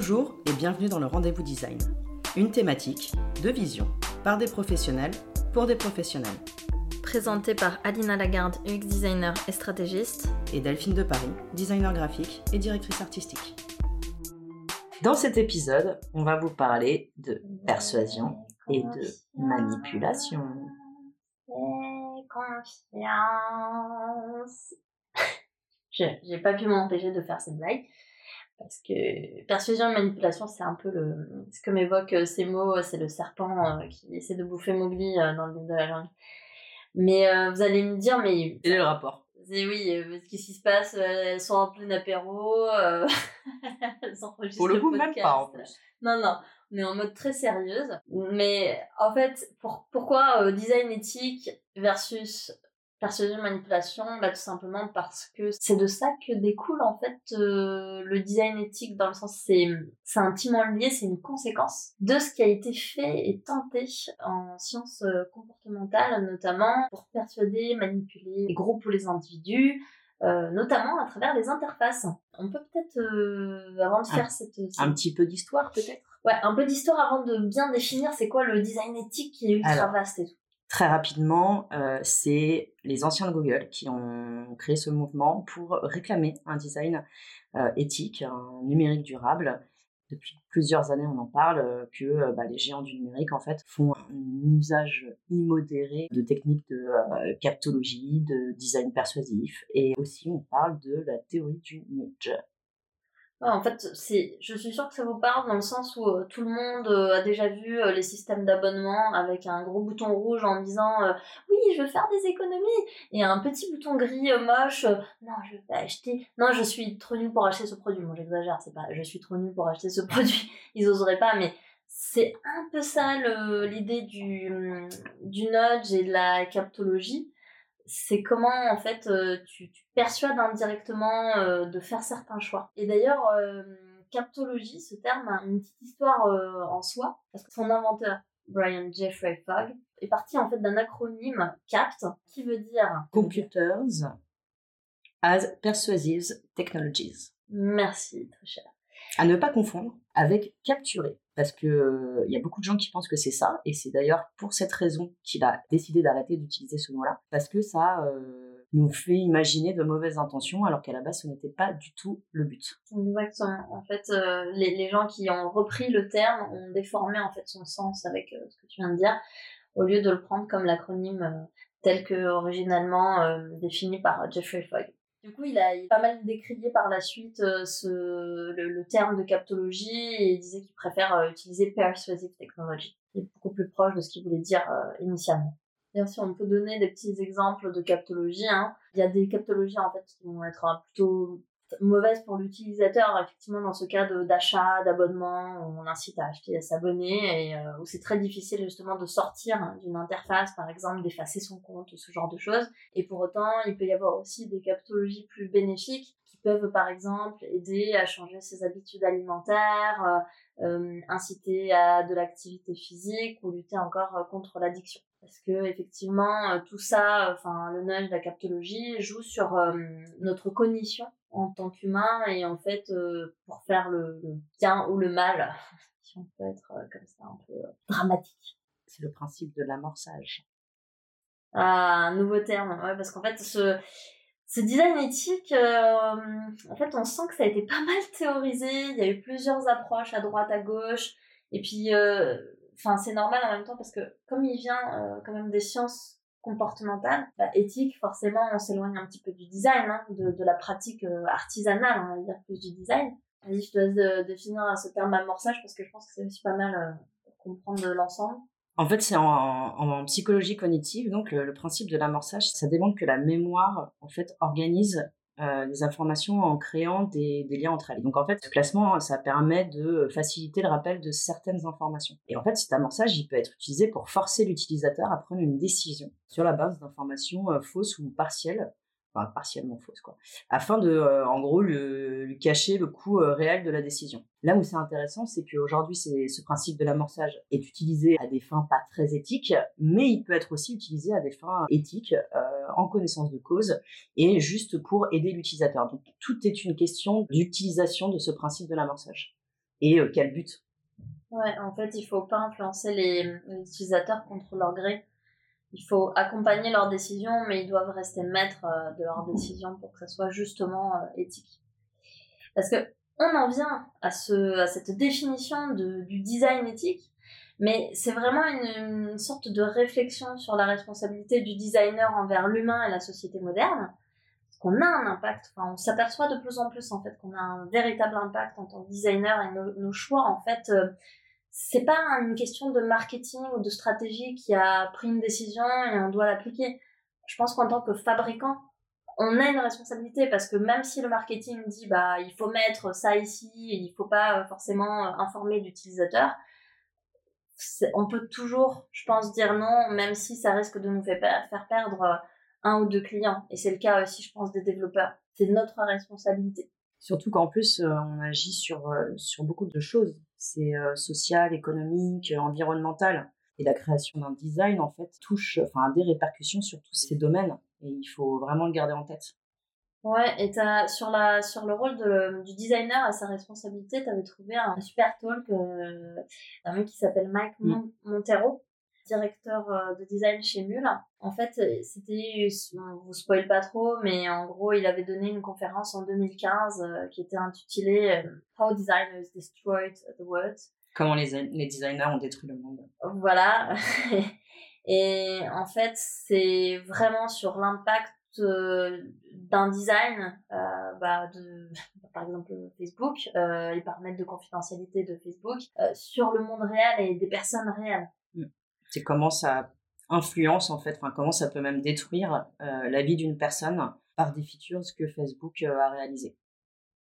Bonjour et bienvenue dans le Rendez-vous Design. Une thématique, de vision, par des professionnels, pour des professionnels. Présenté par Alina Lagarde, UX designer et stratégiste. Et Delphine de Paris, designer graphique et directrice artistique. Dans cet épisode, on va vous parler de persuasion et de manipulation. confiance. J'ai pas pu m'empêcher de faire cette blague. Parce que persuasion et manipulation, c'est un peu le, ce que m'évoquent euh, ces mots, euh, c'est le serpent euh, qui essaie de bouffer Mowgli dans le livre de la jungle. Mais vous allez me dire, mais. Quel est le rapport? C'est oui, qu'est-ce qui se passe Elles sont en plein apéro, elles s'enregistrent Pour le coup, même pas en plus. Non, non, on est en mode très sérieuse. Mais en fait, pour, pourquoi design éthique versus Persuasion, manipulation, bah, tout simplement parce que c'est de ça que découle en fait euh, le design éthique dans le sens c'est c'est intimement lié, c'est une conséquence de ce qui a été fait et tenté en sciences euh, comportementales notamment pour persuader, manipuler les groupes ou les individus, euh, notamment à travers les interfaces. On peut peut-être avant de faire cette, un petit peu d'histoire peut-être? Ouais, un peu d'histoire avant de bien définir c'est quoi le design éthique qui est ultra vaste et tout. Très rapidement, euh, c'est les anciens de Google qui ont créé ce mouvement pour réclamer un design euh, éthique, un numérique durable. Depuis plusieurs années, on en parle euh, que bah, les géants du numérique en fait font un usage immodéré de techniques de captologie, de design persuasif, et aussi on parle de la théorie du nudge en fait, c'est, je suis sûre que ça vous parle dans le sens où euh, tout le monde euh, a déjà vu euh, les systèmes d'abonnement avec un gros bouton rouge en disant oui, je veux faire des économies et un petit bouton gris moche. non, je vais acheter. Non, je suis trop nulle pour acheter ce produit. Moi, j'exagère. C'est pas, je suis trop nulle pour acheter ce produit. Ils oseraient pas, mais c'est un peu ça l'idée du, du nudge et de la captologie c'est comment en fait euh, tu, persuades indirectement euh, de faire certains choix. Et d'ailleurs, euh, captologie, ce terme a une petite histoire en soi, parce que son inventeur, Brian Jeffrey Fogg, est parti en fait d'un acronyme CAPT, qui veut dire Computers as Persuasive Technologies. Merci, très cher. À ne pas confondre avec capturer parce que euh, il y a beaucoup de gens qui pensent que c'est ça, et c'est d'ailleurs pour cette raison qu'il a décidé d'arrêter d'utiliser ce mot-là, parce que ça euh, nous fait imaginer de mauvaises intentions, alors qu'à la base ce n'était pas du tout le but. Exactement. En fait, euh, les, gens qui ont repris le terme ont déformé son sens avec ce que tu viens de dire, au lieu de le prendre comme l'acronyme tel que originalement défini par Jeffrey Fogg. Du coup, il a, pas mal décrié par la suite euh, le, terme de captologie et il disait qu'il préfère euh, utiliser persuasive technology, qui est beaucoup plus proche de ce qu'il voulait dire euh, initialement. Bien sûr, on peut donner des petits exemples de captologie. Hein. Il y a des captologies en fait qui vont être plutôt mauvaise pour l'utilisateur, effectivement, dans ce cas d'achat, d'abonnement, on incite à acheter, à s'abonner, et euh, où c'est très difficile justement de sortir d'une interface, par exemple, d'effacer son compte, ce genre de choses. Et pour autant, il peut y avoir aussi des captologies plus bénéfiques qui peuvent, par exemple, aider à changer ses habitudes alimentaires, euh, euh inciter à de l'activité physique ou lutter encore contre l'addiction parce que effectivement euh, tout ça enfin le nudge la captologie joue sur notre cognition en tant qu'humain et en fait euh, pour faire le, bien ou le mal si on peut être euh, comme ça un peu euh, dramatique c'est le principe de l'amorçage ah un nouveau terme ouais parce qu'en fait ce ce design éthique, en fait, on sent que ça a été pas mal théorisé. Il y a eu plusieurs approches à droite, à gauche. Et puis, enfin, c'est normal en même temps parce que comme il vient quand même des sciences comportementale, bah, éthique, forcément, on s'éloigne un petit peu du design, hein, de, la pratique euh, artisanale, on va dire plus du design. Je te laisse de, définir ce terme amorçage parce que je pense que c'est aussi pas mal euh, pour comprendre l'ensemble. En fait, c'est en, en, psychologie cognitive, donc le, le principe de l'amorçage, ça démontre que la mémoire, en fait, organise euh, des informations en créant des, liens entre elles. Donc en fait, ce classement, ça permet de faciliter le rappel de certaines informations. Et en fait, cet amorçage, il peut être utilisé pour forcer l'utilisateur à prendre une décision sur la base d'informations euh, fausses ou partielles partiellement fausse, quoi, afin de, euh, en gros, lui cacher le coût euh, réel de la décision. Là où c'est intéressant, c'est qu'aujourd'hui, ce principe de l'amorçage est utilisé à des fins pas très éthiques, mais il peut être aussi utilisé à des fins éthiques, euh, en connaissance de cause, et juste pour aider l'utilisateur. Donc, tout est une question d'utilisation de ce principe de l'amorçage. et quel but? Ouais, en fait, il faut pas influencer les, les utilisateurs contre leur gré. Il faut accompagner leurs décisions, mais ils doivent rester maîtres de leurs décisions pour que ça soit justement éthique. Parce que on en vient à, ce, à cette définition de, du design éthique, mais c'est vraiment une, sorte de réflexion sur la responsabilité du designer envers l'humain et la société moderne. Qu'on a un impact, enfin, on s'aperçoit de plus en plus en fait qu'on a un véritable impact en tant que designer et nos, nos choix en fait, euh, c'est pas une question de marketing ou de stratégie qui a pris une décision et on doit l'appliquer. Je pense qu'en tant que fabricant, on a une responsabilité parce que même si le marketing dit bah il faut mettre ça ici et il faut pas euh, forcément euh, informer l'utilisateur, on peut toujours, je pense, dire non, même si ça risque de nous faire perdre euh, un ou deux clients. Et c'est le cas aussi, je pense, des développeurs. C'est notre responsabilité. Surtout qu'en plus, on agit sur, sur beaucoup de choses. C'est social, économique, environnemental. Et la création d'un design, en fait, touche, enfin, a des répercussions sur tous ces domaines. Et il faut vraiment le garder en tête. Ouais, et as, sur, la, sur le rôle de, du designer à sa responsabilité, tu avais trouvé un super talk euh, d'un mec qui s'appelle Mike mm. Montero, directeur euh, de design chez Mule. En fait, c'était, on vous spoil pas trop, mais en gros, il avait donné une conférence en 2015 euh, qui était intitulée How Designers Destroyed the World. Comment les, les designers ont détruit le monde. Voilà. Et en fait, c'est vraiment sur l'impact euh, d'un design, euh, bah de, par exemple Facebook, euh, les paramètres de confidentialité de Facebook, euh, sur le monde réel et des personnes réelles. C'est comment ça influence en fait, enfin comment ça peut même détruire euh, la vie d'une personne par des features que Facebook a réalisé.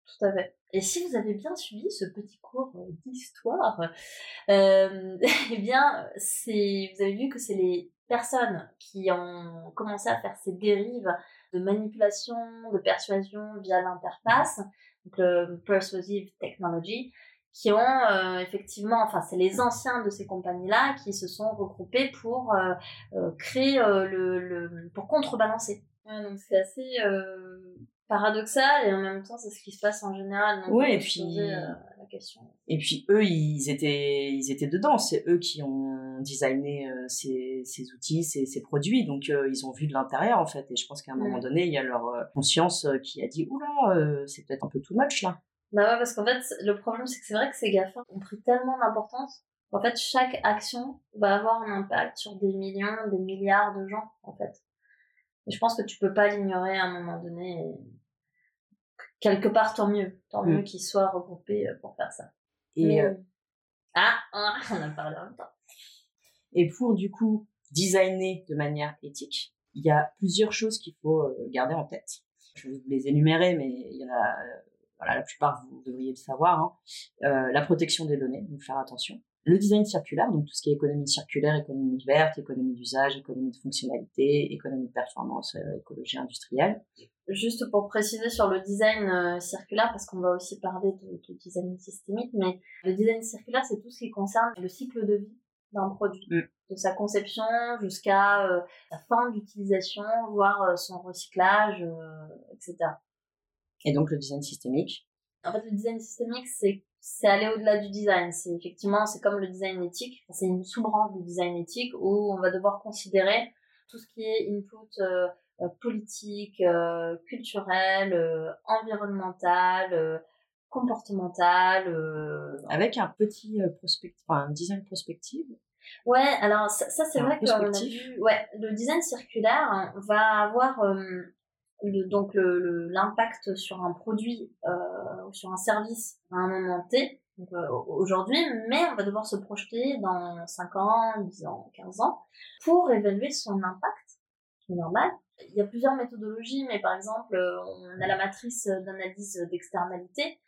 Tout à fait. Et si vous avez bien suivi ce petit cours d'histoire, euh, eh bien, vous avez vu que c'est les personnes qui ont commencé à faire ces dérives de manipulation, de persuasion via l'interface, donc le persuasive technology, qui ont euh, effectivement, enfin c'est les anciens de ces compagnies-là qui se sont regroupés pour euh, euh, créer le, le, pour contrebalancer. donc c'est assez paradoxal et en même temps c'est ce qui se passe en général. Donc ouais et puis la question. et puis eux ils étaient ils étaient dedans. C'est eux qui ont designé ces, ces outils ces, ces produits. Donc ils ont vu de l'intérieur en fait. Et je pense qu'à un moment donné il y a leur conscience qui a dit oula c'est peut-être un peu too much là bah ouais parce qu'en fait le problème c'est que c'est vrai que ces GAFA ont pris tellement d'importance en fait chaque action va avoir un impact sur des millions des milliards de gens en fait et je pense que tu peux pas l'ignorer à un moment donné. Quelque part, tant mieux. Tant mieux mm. qu'ils soient regroupés euh, pour faire ça. Et euh, Ah, ah, on a parlé en même temps. Et pour, du coup, designer de manière éthique, il y a plusieurs choses qu'il faut euh, garder en tête. Je vais vous les énumérer, mais il y en a, voilà, la plupart, vous devriez le savoir. Hein. Euh, la protection des données, donc faire attention le design circulaire, donc tout ce qui est économie circulaire, économie verte, économie d'usage, économie de fonctionnalité, économie de performance, euh, écologie industrielle. Juste pour préciser sur le design euh, circulaire, parce qu'on va aussi parler de, design systémique, mais le design circulaire, c'est tout ce qui concerne le cycle de vie d'un produit, mm. de sa conception jusqu'à sa fin d'utilisation, voire son recyclage, etc. Et donc le design systémique En fait, le design systémique, c'est c'est aller au-delà du design. C'est effectivement, c'est comme le design éthique. C'est une sous-branche du design éthique où on va devoir considérer tout ce qui est input euh, euh, politique, euh, culturel, environnemental, comportemental. Avec un petit prospect, enfin, un design prospective. Ouais, alors ça, ça c'est vrai que a vu, ouais, le design circulaire hein, va avoir donc le, l'impact sur un produit euh, ou sur un service à un moment T, euh, aujourd'hui, mais on va devoir se projeter dans 5 ans, 10 ans, 15 ans pour évaluer son impact, qui est normal. Il y a plusieurs méthodologies, mais par exemple, on a la matrice d'analyse d'externalité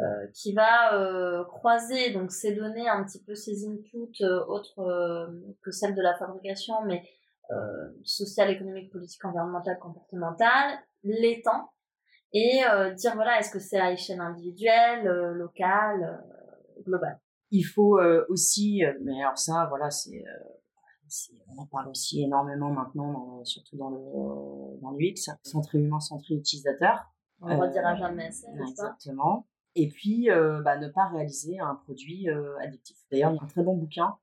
euh, qui va euh, croiser donc ces données, un petit peu ces inputs euh, autres euh, que celles de la fabrication, mais euh, social, économique, politique, environnementale, comportementale, les temps, et euh, dire voilà, est-ce que c'est à échelle individuelle, euh, locale, globale. Il faut aussi, mais alors ça, voilà, c'est on en parle aussi énormément maintenant, surtout dans le dans l'UX, centré humain, centré utilisateur. On ne redira jamais assez, Exactement. Et puis, bah, ne pas réaliser un produit addictif. D'ailleurs, il y a un très bon bouquin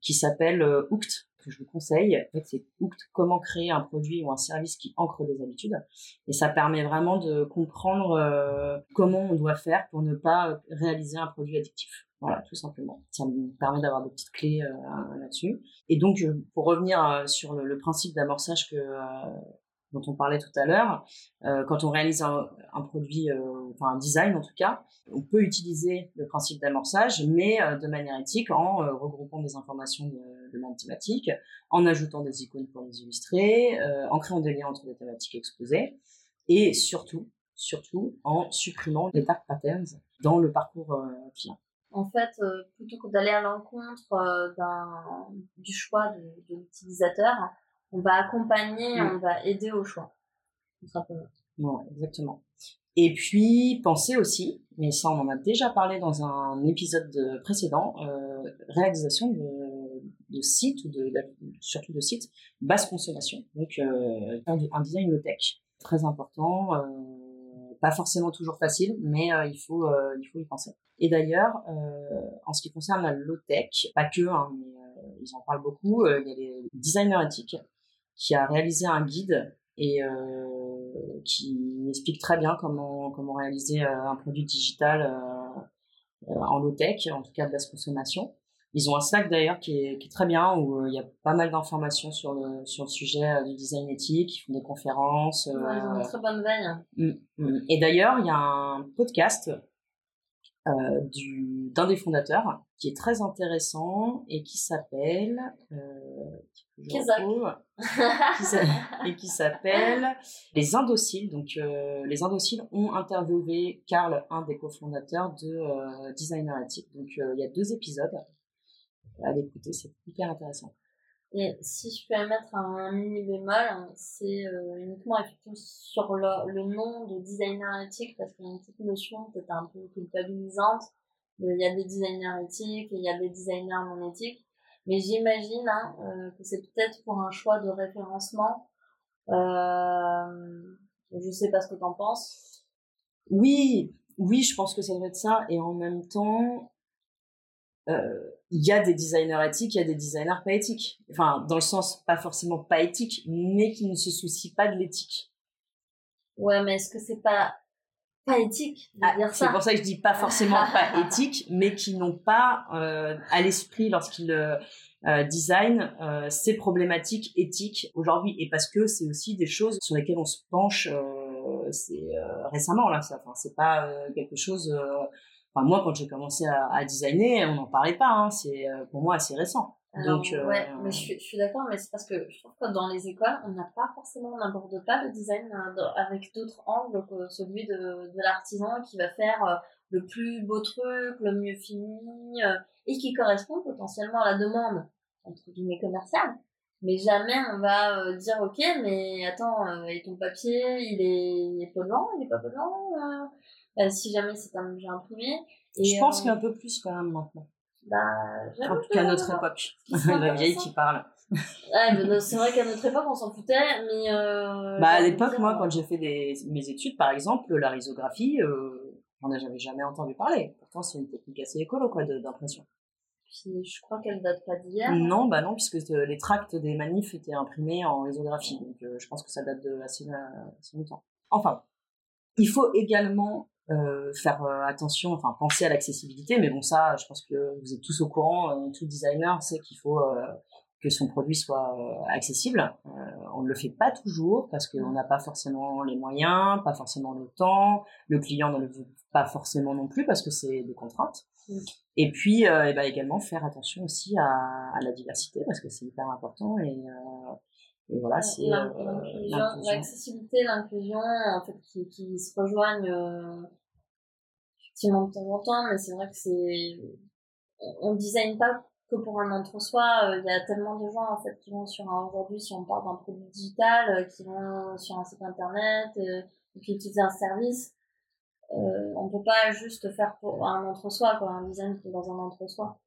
qui s'appelle Hooked, que je vous conseille. En fait, c'est comment créer un produit ou un service qui ancre des habitudes. Et ça permet vraiment de comprendre comment on doit faire pour ne pas réaliser un produit addictif. Voilà, tout simplement. Ça me permet d'avoir des petites clés là-dessus. Et donc, pour revenir sur le principe d'amorçage que dont on parlait tout à l'heure, euh, quand on réalise un, produit, euh, enfin un design en tout cas, on peut utiliser le principe d'amorçage, mais euh, de manière éthique, en regroupant des informations de, de même thématique, en ajoutant des icônes pour les illustrer, en créant des liens entre les thématiques exposées, et surtout, surtout en supprimant les tag patterns dans le parcours client. En fait, plutôt que d'aller à l'encontre du choix de l'utilisateur, on va accompagner, on va aider au choix, tout simplement. exactement. Et puis, pensez aussi, mais ça on en a déjà parlé dans un épisode précédent, euh, réalisation de, sites, ou de, surtout de sites, basse consommation. Donc, euh, un, design low-tech, très important, euh, pas forcément toujours facile, mais il, faut, il faut y penser. Et d'ailleurs, en ce qui concerne la low-tech, pas que, hein, mais ils en parlent beaucoup, il y a les designers éthiques qui a réalisé un guide et euh, qui explique très bien comment comment réaliser euh, un produit digital euh, en low tech, en tout cas de basse consommation. Ils ont un Slack d'ailleurs qui est, qui est, très bien où il y a pas mal d'informations sur le sur le sujet du design éthique. Ils font des conférences. ils ont une très bonne veille. Mm, mm. Et d'ailleurs, il y a un podcast euh, du d'un des fondateurs qui est très intéressant et qui s'appelle euh, et qui s'appelle les Indociles. Donc euh, les Indociles ont interviewé Karl, un des cofondateurs de euh, Designer Ethic. Donc euh, il y a deux épisodes. Allez écouter, c'est hyper intéressant. Et si je peux mettre un mini bémol, c'est uniquement effectivement sur le, nom de designer éthique, parce qu'il y a une petite notion peut-être un peu culpabilisante. Il y a des designers éthiques et il y a des designers non éthiques. Mais j'imagine hein, euh, que c'est peut-être pour un choix de référencement. Euh, je sais pas ce que tu en penses. Oui, oui, je pense que ça doit être ça. Et en même temps, euh, il y a des designers éthiques, il y a des designers pas éthiques. Enfin, dans le sens pas forcément pas éthique, mais qui ne se soucient pas de l'éthique. Ouais, mais est-ce que c'est pas pas éthique de ah, C'est pour ça que je dis pas forcément pas éthique, mais qui n'ont pas euh, à l'esprit lorsqu'ils euh, euh designent euh, ces problématiques éthiques aujourd'hui, et parce que c'est aussi des choses sur lesquelles on se penche euh, c'est récemment là. Ça, enfin, c'est pas quelque chose. Enfin, moi, quand j'ai commencé à, à, designer, on n'en parlait pas. Hein, c'est pour moi assez récent. Donc, euh, ouais, mais je, je suis d'accord, mais c'est parce que je trouve que dans les écoles, on n'a pas forcément, on n'aborde pas le design euh, avec d'autres angles que celui de, de l'artisan qui va faire euh, le plus beau truc, le mieux fini, et qui correspond potentiellement à la demande, entre guillemets, commerciale. Mais jamais on va dire, ok, mais attends, et ton papier, il est, il est blanc, il est pas blanc, si jamais c'est un objet imprimé. Et, je pense qu'il y a un peu plus quand même maintenant. Bah, en tout cas, à notre époque. la vieille qui parle. Ouais, c'est vrai qu'à notre époque, on s'en foutait, mais. Euh, bah, à l'époque, moi, quand j'ai fait des, mes études, par exemple, la risographie, euh, on n'a jamais entendu parler. Pourtant, c'est une technique assez écolo, quoi, d'impression. Puis, je crois qu'elle date pas d'hier. Non, bah non, puisque euh, les tracts des manifs étaient imprimés en risographie. Donc, euh, je pense que ça date de assez, assez longtemps. Enfin, il faut également euh, faire euh, attention, enfin penser à l'accessibilité. Mais bon, ça, je pense que vous êtes tous au courant. Euh, tout designer sait qu'il faut que son produit soit accessible. on ne le fait pas toujours parce qu'on n'a pas forcément les moyens, pas forcément le temps. Le client ne le veut pas forcément non plus parce que c'est des contraintes. Et puis, et ben également faire attention aussi à, à la diversité parce que c'est hyper important et et voilà, c'est euh, l'accessibilité, l'inclusion, en fait, qui, qui se rejoignent euh, effectivement de temps en temps, mais c'est vrai que c'est, on, ne design pas que pour un entre-soi. Euh, il y a tellement de gens en fait qui vont sur un aujourd'hui, si on parle d'un produit digital, qui vont sur un site internet, qui utilisent un service. Euh, on peut pas juste faire pour un entre-soi, quoi, un design dans un entre-soi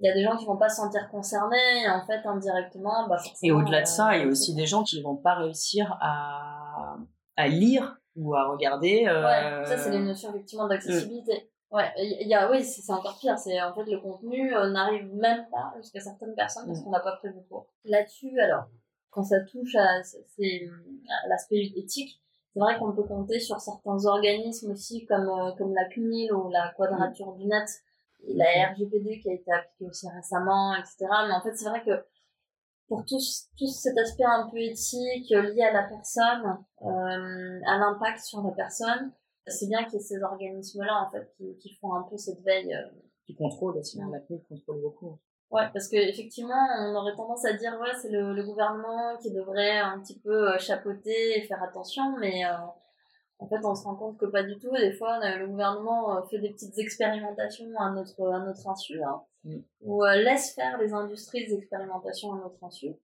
il y a des gens qui vont pas se sentir concernés et en fait indirectement bah et au-delà de ça il y a aussi des gens qui vont pas réussir à, à lire ou à regarder. Ouais, ça c'est les notions effectivement d'accessibilité. Ouais, il y a, oui, c'est encore pire. C'est en fait le contenu n'arrive même pas jusqu'à certaines personnes parce qu'on n'a pas prévu pour. Là-dessus, alors, quand ça touche à, à l'aspect éthique, c'est vrai qu'on peut compter sur certains organismes aussi comme, euh, comme la CNIL ou la Quadrature du Net, et la RGPD qui a été appliquée aussi récemment, etc. Mais en fait, c'est vrai que pour tout, tout cet aspect un peu éthique lié à la personne, euh, à l'impact sur la personne, c'est bien qu'il y ait ces organismes-là en fait qui, qui, font un peu cette veille. Euh, qui contrôlent aussi, hein, la CNIL contrôle beaucoup. Ouais, parce qu'effectivement, on aurait tendance à dire, ouais, c'est le, le, gouvernement qui devrait un petit peu euh, chapeauter et faire attention, mais euh, en fait, on se rend compte que pas du tout. Des fois, le gouvernement euh, fait des petites expérimentations à notre, à notre insu, hein, mm. ou laisse faire les industries des expérimentations à notre insu.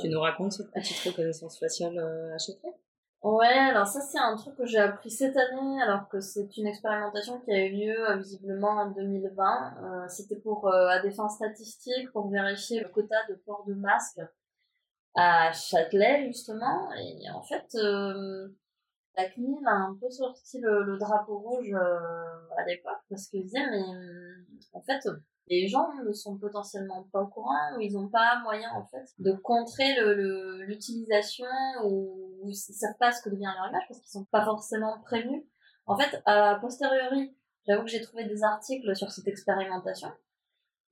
Tu nous racontes cette petite reconnaissance faciale à chaque fois Ouais, alors ça c'est un truc que j'ai appris cette année, alors que c'est une expérimentation qui a eu lieu euh, visiblement en 2020. Euh, C'était pour euh, à des fins statistiques pour vérifier le quota de port de masque à Châtelet justement. Et en fait, euh, la CNIL a un peu sorti le, le drapeau rouge à l'époque parce qu'ils disaient mais en fait les gens ne sont potentiellement pas au courant ou ils n'ont pas moyen en fait de contrer l'utilisation le, ou, ou ils savent pas ce que devient leur image parce qu'ils sont pas forcément prévenus. En fait, a posteriori, j'avoue que j'ai trouvé des articles sur cette expérimentation.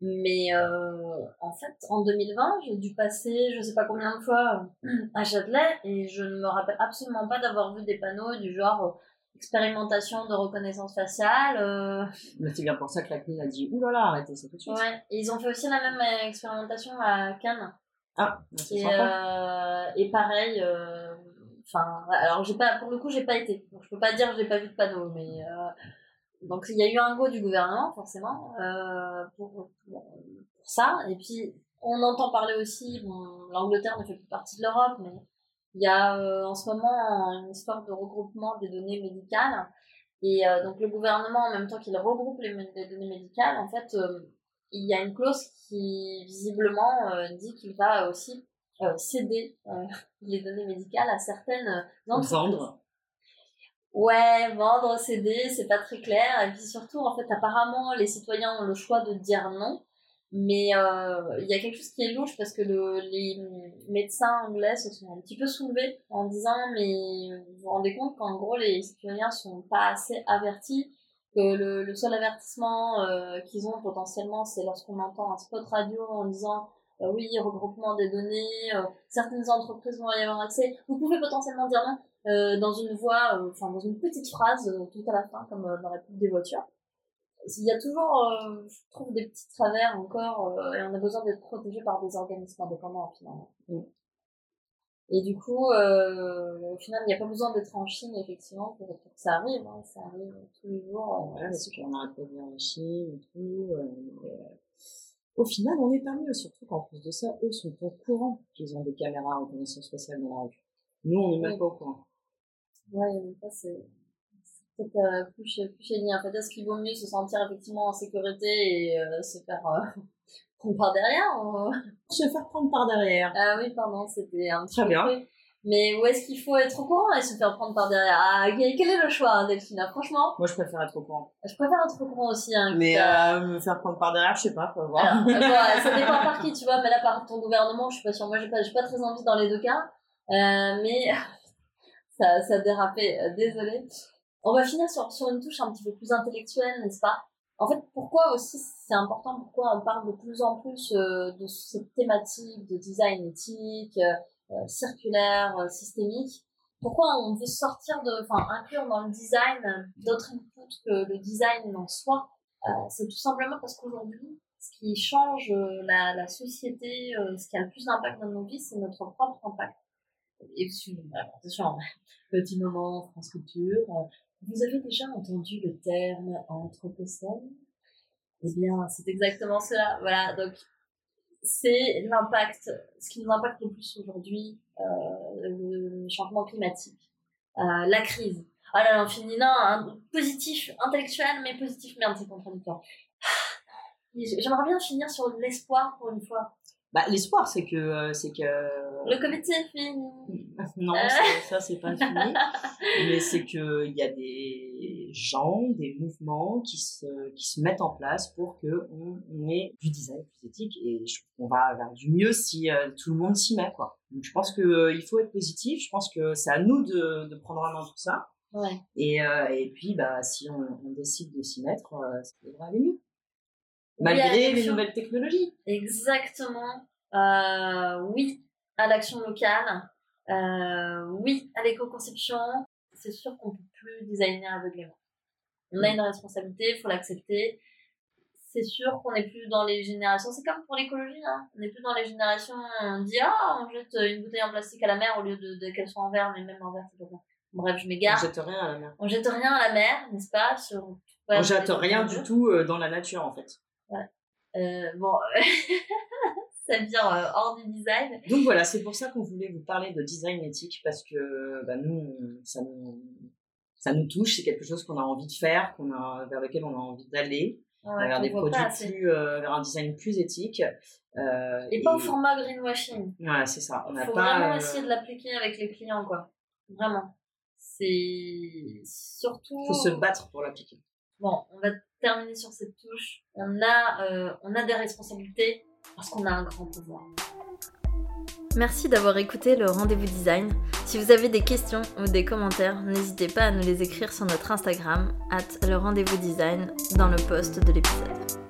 Mais euh, en fait, en 2020, j'ai dû passer je sais pas combien de fois à Châtelet et je ne me rappelle absolument pas d'avoir vu des panneaux du genre expérimentation de reconnaissance faciale. Euh... C'est bien pour ça que la CNIL a dit oulala, arrêtez ça tout de suite. Ouais, et ils ont fait aussi la même expérimentation à Cannes. Ah, c'est et, euh, et pareil, euh... enfin, alors j'ai pas, pour le coup, j'ai pas été. Donc je peux pas dire que j'ai pas vu de panneau, mais euh... donc il y a eu un go du gouvernement forcément euh, pour, pour, pour, ça. Et puis on entend parler aussi, bon, l'Angleterre ne fait plus partie de l'Europe, mais il y a euh, en ce moment une histoire de regroupement des données médicales. Et euh, donc le gouvernement, en même temps qu'il regroupe les, données médicales, en fait, euh, il y a une clause qui visiblement dit qu'il va aussi céder les données médicales à certaines entreprises. Vendre. Ouais, vendre, céder, c'est pas très clair. Et puis surtout, en fait, apparemment, les citoyens ont le choix de dire non. Mais euh, il y a quelque chose qui est louche parce que le, les médecins anglais se sont un petit peu soulevés en disant mais vous vous rendez compte qu'en gros les citoyens sont pas assez avertis que le, le seul avertissement euh, qu'ils ont potentiellement c'est lorsqu'on entend un spot radio en disant euh, oui regroupement des données certaines entreprises vont y avoir accès vous pouvez potentiellement dire non dans une voix enfin dans une petite phrase tout à la fin comme dans la pub des voitures il y a toujours, euh, je trouve, des petits travers encore, euh, et on a besoin d'être protégé par des organismes indépendants, finalement. Mm. Et du coup, euh, au final, il n'y a pas besoin d'être en Chine, effectivement, pour, que ça arrive. Hein. Ça arrive tous les jours. Ouais, parce qu'on arrête pas de venir en Chine et tout. au final, on est permis, surtout qu'en plus de ça, eux sont au courant qu'ils ont des caméras en reconnaissance spatiale dans la rue. Nous, on n'est même pas au courant. Ouais, ça, c'est peut-être euh, plus, plus chez En fait, est-ce qu'il vaut mieux se sentir effectivement en sécurité et euh, se faire euh, prendre par derrière ou... Se faire prendre par derrière. Ah oui, pardon, c'était un Très bien. Mais où est-ce qu'il faut être au courant et se faire prendre par derrière? Ah, quel est le choix, hein, Delphine? Franchement Moi, je préfère être au courant. Je préfère être au courant aussi. Hein, mais euh, me faire prendre par derrière, je sais pas, faut voir. Alors, ça dépend par qui, tu vois. Mais là, par ton gouvernement, je suis pas sûre. Moi, j'ai pas, pas très envie dans les deux cas. Euh, mais ça, ça a dérapé. Désolée. On va finir sur, sur une touche un petit peu plus intellectuelle, n'est-ce pas? En fait, pourquoi aussi c'est important, pourquoi on parle de plus en plus euh, de cette thématique de design éthique, euh, euh, circulaire, systémique? Pourquoi on veut sortir de, enfin, inclure dans le design d'autres inputs que le design en soi? C'est tout simplement parce qu'aujourd'hui, ce qui change la, la société, ce qui a le plus d'impact dans nos vies, c'est notre propre impact. Et attention, petit moment France Culture, vous avez déjà entendu le terme anthropocène? Eh bien, c'est exactement cela. Voilà, donc c'est l'impact, ce qui nous impacte le plus aujourd'hui, euh, le changement climatique, euh, la crise. Ah là, l'infini, non, hein, positif, intellectuel, mais positif, merde, c'est contradictoire. Ah, j'aimerais bien finir sur l'espoir pour une fois. Bah, l'espoir, c'est que, euh, c'est que. Le comité est fini. non, Euh. ça, c'est pas fini. Mais c'est que il y a des gens, des mouvements qui se, qui se mettent en place pour que on, on ait du design plus éthique et je qu'on va vers du mieux si euh, tout le monde s'y met, quoi. Donc, je pense que euh, il faut être positif. Je pense que c'est à nous de, de prendre en main tout ça. Ouais. Et, euh, et puis, bah, si on, on décide de s'y mettre, euh, ça devrait aller mieux. Oui, Malgré les nouvelles technologies. Exactement. Euh, oui à l'action locale. Euh, oui à l'éco-conception. C'est sûr qu'on peut plus designer aveuglément. On a une responsabilité, il faut l'accepter. C'est sûr qu'on n'est plus dans les générations. C'est comme pour l'écologie, hein. On n'est plus dans les générations. On dit ah, on jette une bouteille en plastique à la mer au lieu de, de qu'elle soit en verre, mais même en verre, c'est pas bon. Bref, je On m'égare. jette rien à la mer. On jette rien à la mer, n'est-ce pas sur, On jette rien du tout euh, dans la nature, en fait. Euh, bon, ça dire euh, hors du design. Donc voilà, c'est pour ça qu'on voulait vous parler de design éthique parce que bah, nous, ça nous, ça nous touche, c'est quelque chose qu'on a envie de faire, qu'on a, vers lequel on a envie d'aller, Ouais, vers des produits plus, euh, vers un design plus éthique. Euh, Et pas au format greenwashing. Ouais, c'est ça. On n'a faut pas. vraiment euh, essayer de l'appliquer avec les clients, quoi. Vraiment. C'est surtout. faut se battre pour l'appliquer. Bon, on va terminer sur cette touche. On a, euh, on a des responsabilités parce qu'on a un grand pouvoir. Merci d'avoir écouté le rendez-vous design. Si vous avez des questions ou des commentaires, n'hésitez pas à nous les écrire sur notre Instagram, at le rendez-vous design, dans le post de l'épisode.